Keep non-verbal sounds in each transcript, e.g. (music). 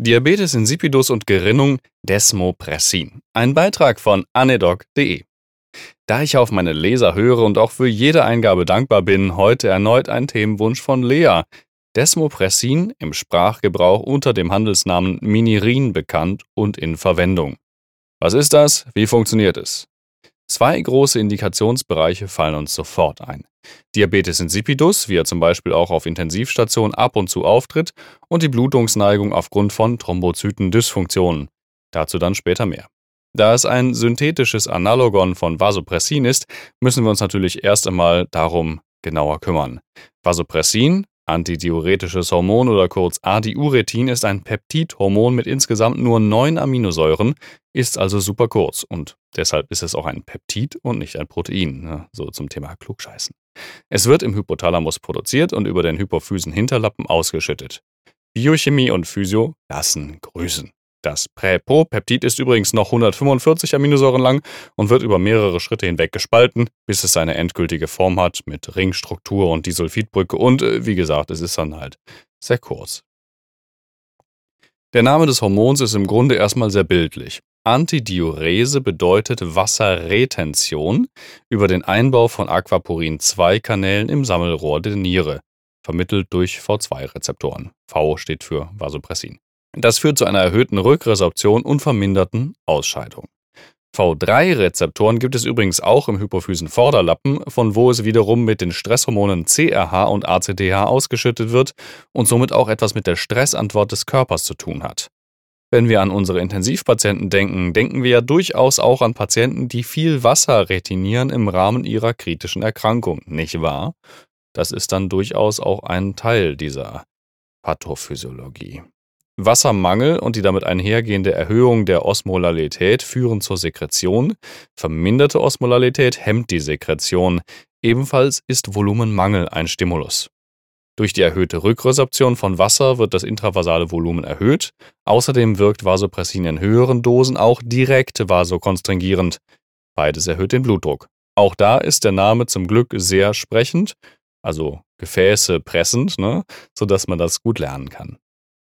Diabetes insipidus und Gerinnung Desmopressin. Ein Beitrag von anedoc.de. Da ich auf meine Leser höre und auch für jede Eingabe dankbar bin, heute erneut ein Themenwunsch von Lea. Desmopressin im Sprachgebrauch unter dem Handelsnamen Minirin bekannt und in Verwendung. Was ist das? Wie funktioniert es? Zwei große Indikationsbereiche fallen uns sofort ein. Diabetes insipidus, wie er zum Beispiel auch auf Intensivstationen ab und zu auftritt, und die Blutungsneigung aufgrund von Thrombozytendysfunktionen. Dazu dann später mehr. Da es ein synthetisches Analogon von Vasopressin ist, müssen wir uns natürlich erst einmal darum genauer kümmern. Vasopressin Antidiuretisches Hormon oder kurz Adiuretin ist ein Peptidhormon mit insgesamt nur neun Aminosäuren, ist also super kurz und deshalb ist es auch ein Peptid und nicht ein Protein. Ne? So zum Thema Klugscheißen. Es wird im Hypothalamus produziert und über den hypophysen Hinterlappen ausgeschüttet. Biochemie und Physio lassen grüßen. Das Präpropeptid ist übrigens noch 145 Aminosäuren lang und wird über mehrere Schritte hinweg gespalten, bis es seine endgültige Form hat mit Ringstruktur und Disulfidbrücke und äh, wie gesagt, es ist dann halt sehr kurz. Der Name des Hormons ist im Grunde erstmal sehr bildlich. Antidiurese bedeutet Wasserretention über den Einbau von Aquaporin-2-Kanälen im Sammelrohr der Niere, vermittelt durch V2-Rezeptoren. V steht für Vasopressin. Das führt zu einer erhöhten Rückresorption und verminderten Ausscheidung. V3-Rezeptoren gibt es übrigens auch im Hypophysenvorderlappen, von wo es wiederum mit den Stresshormonen CRH und ACTH ausgeschüttet wird und somit auch etwas mit der Stressantwort des Körpers zu tun hat. Wenn wir an unsere Intensivpatienten denken, denken wir ja durchaus auch an Patienten, die viel Wasser retinieren im Rahmen ihrer kritischen Erkrankung, nicht wahr? Das ist dann durchaus auch ein Teil dieser Pathophysiologie. Wassermangel und die damit einhergehende Erhöhung der Osmolarität führen zur Sekretion. Verminderte Osmolarität hemmt die Sekretion. Ebenfalls ist Volumenmangel ein Stimulus. Durch die erhöhte Rückresorption von Wasser wird das intravasale Volumen erhöht. Außerdem wirkt Vasopressin in höheren Dosen auch direkt vasokonstringierend. Beides erhöht den Blutdruck. Auch da ist der Name zum Glück sehr sprechend, also Gefäße pressend, ne, sodass man das gut lernen kann.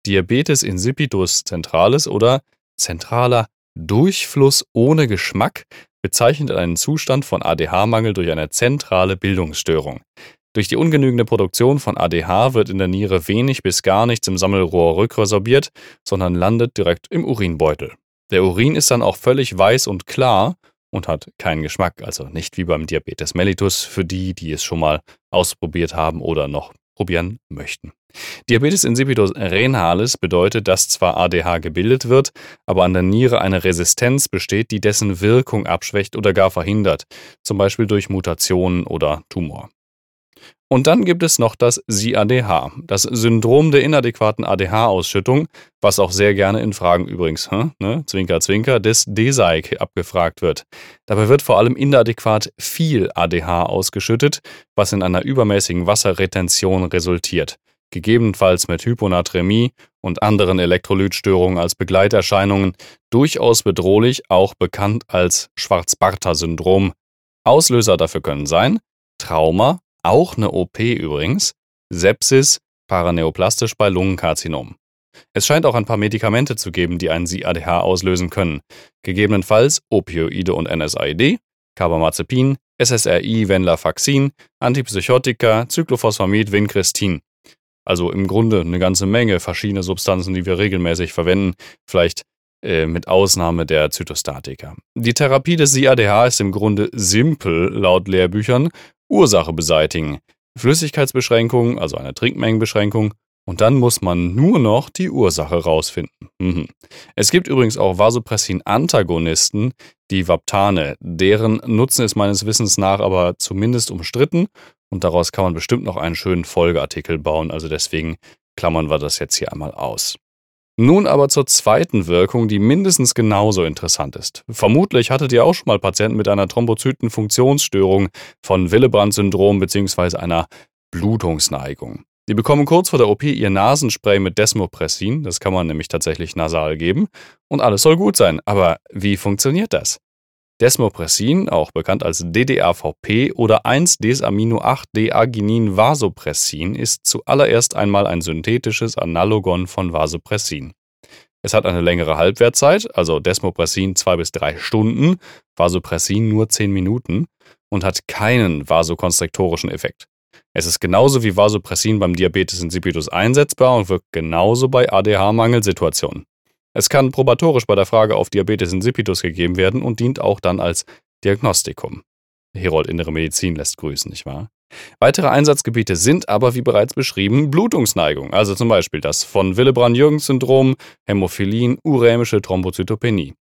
Diabetes insipidus centralis oder zentraler Durchfluss ohne Geschmack bezeichnet einen Zustand von ADH-Mangel durch eine zentrale Bildungsstörung. Durch die ungenügende Produktion von ADH wird in der Niere wenig bis gar nichts im Sammelrohr rückresorbiert, sondern landet direkt im Urinbeutel. Der Urin ist dann auch völlig weiß und klar und hat keinen Geschmack, also nicht wie beim Diabetes mellitus für die, die es schon mal ausprobiert haben oder noch probieren möchten. Diabetes insipidus renalis bedeutet, dass zwar ADH gebildet wird, aber an der Niere eine Resistenz besteht, die dessen Wirkung abschwächt oder gar verhindert, zum Beispiel durch Mutationen oder Tumor. Und dann gibt es noch das SIADH, das Syndrom der inadäquaten ADH-Ausschüttung, was auch sehr gerne in Fragen übrigens, hm, ne, Zwinker, Zwinker, des DSAIC abgefragt wird. Dabei wird vor allem inadäquat viel ADH ausgeschüttet, was in einer übermäßigen Wasserretention resultiert, gegebenenfalls mit Hyponatremie und anderen Elektrolytstörungen als Begleiterscheinungen, durchaus bedrohlich, auch bekannt als Schwarz-Bartha-Syndrom. Auslöser dafür können sein Trauma, auch eine OP übrigens, Sepsis, paraneoplastisch bei Lungenkarzinom. Es scheint auch ein paar Medikamente zu geben, die einen CADH auslösen können. Gegebenenfalls Opioide und NSAID, Carbamazepin, SSRI, Venlafaxin, Antipsychotika, Cyclophosphamid, Vincristin. Also im Grunde eine ganze Menge verschiedene Substanzen, die wir regelmäßig verwenden, vielleicht äh, mit Ausnahme der Zytostatika. Die Therapie des CADH ist im Grunde simpel laut Lehrbüchern Ursache beseitigen, Flüssigkeitsbeschränkung, also eine Trinkmengenbeschränkung, und dann muss man nur noch die Ursache rausfinden. Mhm. Es gibt übrigens auch Vasopressin-Antagonisten, die Vaptane. Deren Nutzen ist meines Wissens nach aber zumindest umstritten und daraus kann man bestimmt noch einen schönen Folgeartikel bauen. Also deswegen klammern wir das jetzt hier einmal aus. Nun aber zur zweiten Wirkung, die mindestens genauso interessant ist. Vermutlich hattet ihr auch schon mal Patienten mit einer Thrombozytenfunktionsstörung von Willebrand-Syndrom bzw. einer Blutungsneigung. Die bekommen kurz vor der OP ihr Nasenspray mit Desmopressin, das kann man nämlich tatsächlich nasal geben, und alles soll gut sein. Aber wie funktioniert das? Desmopressin, auch bekannt als DDAVP oder 1-Desamino-8-Dearginin-Vasopressin, ist zuallererst einmal ein synthetisches Analogon von Vasopressin. Es hat eine längere Halbwertzeit, also Desmopressin zwei bis drei Stunden, Vasopressin nur zehn Minuten und hat keinen vasokonstriktorischen Effekt. Es ist genauso wie Vasopressin beim Diabetes insipidus einsetzbar und wirkt genauso bei ADH-Mangelsituationen. Es kann probatorisch bei der Frage auf Diabetes insipidus gegeben werden und dient auch dann als Diagnostikum. Herold Innere Medizin lässt grüßen, nicht wahr? Weitere Einsatzgebiete sind aber, wie bereits beschrieben, Blutungsneigung, also zum Beispiel das von Willebrand-Jürgens-Syndrom, Hämophilin, urämische Thrombozytopenie.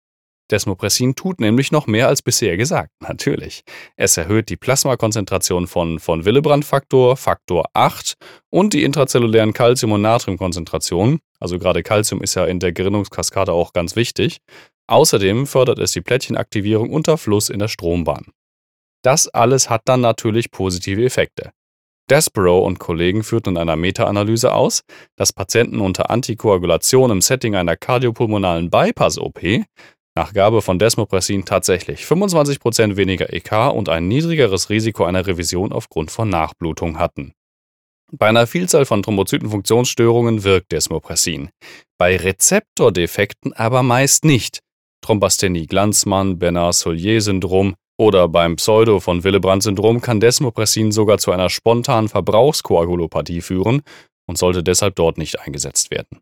Desmopressin tut nämlich noch mehr als bisher gesagt, (laughs) natürlich. Es erhöht die Plasmakonzentration von von Willebrand-Faktor, Faktor 8 und die intrazellulären Calcium- und Natriumkonzentrationen, also gerade Calcium ist ja in der Gerinnungskaskade auch ganz wichtig. Außerdem fördert es die Plättchenaktivierung unter Fluss in der Strombahn. Das alles hat dann natürlich positive Effekte. Desborough und Kollegen führten in einer Meta-Analyse aus, dass Patienten unter Antikoagulation im Setting einer kardiopulmonalen Bypass-OP nach Gabe von Desmopressin tatsächlich 25% weniger EK und ein niedrigeres Risiko einer Revision aufgrund von Nachblutung hatten. Bei einer Vielzahl von Thrombozytenfunktionsstörungen wirkt Desmopressin, bei Rezeptordefekten aber meist nicht. Thrombasthenie Glanzmann, Bernard-Solier-Syndrom, oder beim Pseudo- von Willebrand-Syndrom kann Desmopressin sogar zu einer spontanen Verbrauchskoagulopathie führen und sollte deshalb dort nicht eingesetzt werden.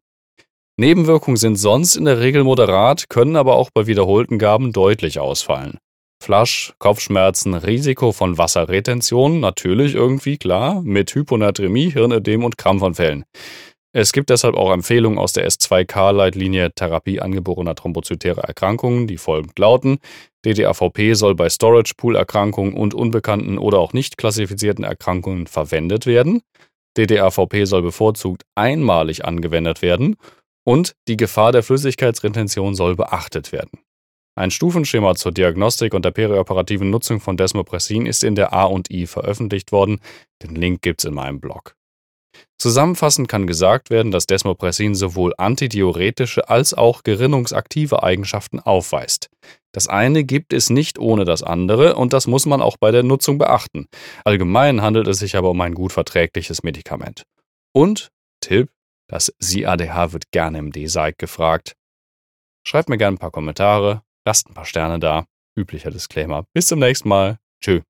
Nebenwirkungen sind sonst in der Regel moderat, können aber auch bei wiederholten Gaben deutlich ausfallen. Flasch, Kopfschmerzen, Risiko von Wasserretention, natürlich irgendwie klar, mit Hyponatremie, Hirnödem und Krampfanfällen. Es gibt deshalb auch Empfehlungen aus der S2K-Leitlinie Therapie angeborener thrombozytärer Erkrankungen, die folgend lauten: DDAVP soll bei Storage Pool Erkrankungen und unbekannten oder auch nicht klassifizierten Erkrankungen verwendet werden. DDAVP soll bevorzugt einmalig angewendet werden und die Gefahr der Flüssigkeitsretention soll beachtet werden. Ein Stufenschema zur Diagnostik und der perioperativen Nutzung von Desmopressin ist in der A&I veröffentlicht worden. Den Link gibt's in meinem Blog. Zusammenfassend kann gesagt werden, dass Desmopressin sowohl antidiuretische als auch gerinnungsaktive Eigenschaften aufweist. Das eine gibt es nicht ohne das andere und das muss man auch bei der Nutzung beachten. Allgemein handelt es sich aber um ein gut verträgliches Medikament. Und, Tipp, das SIADH wird gerne im D-Seig gefragt. Schreibt mir gerne ein paar Kommentare, lasst ein paar Sterne da. Üblicher Disclaimer. Bis zum nächsten Mal. Tschüss.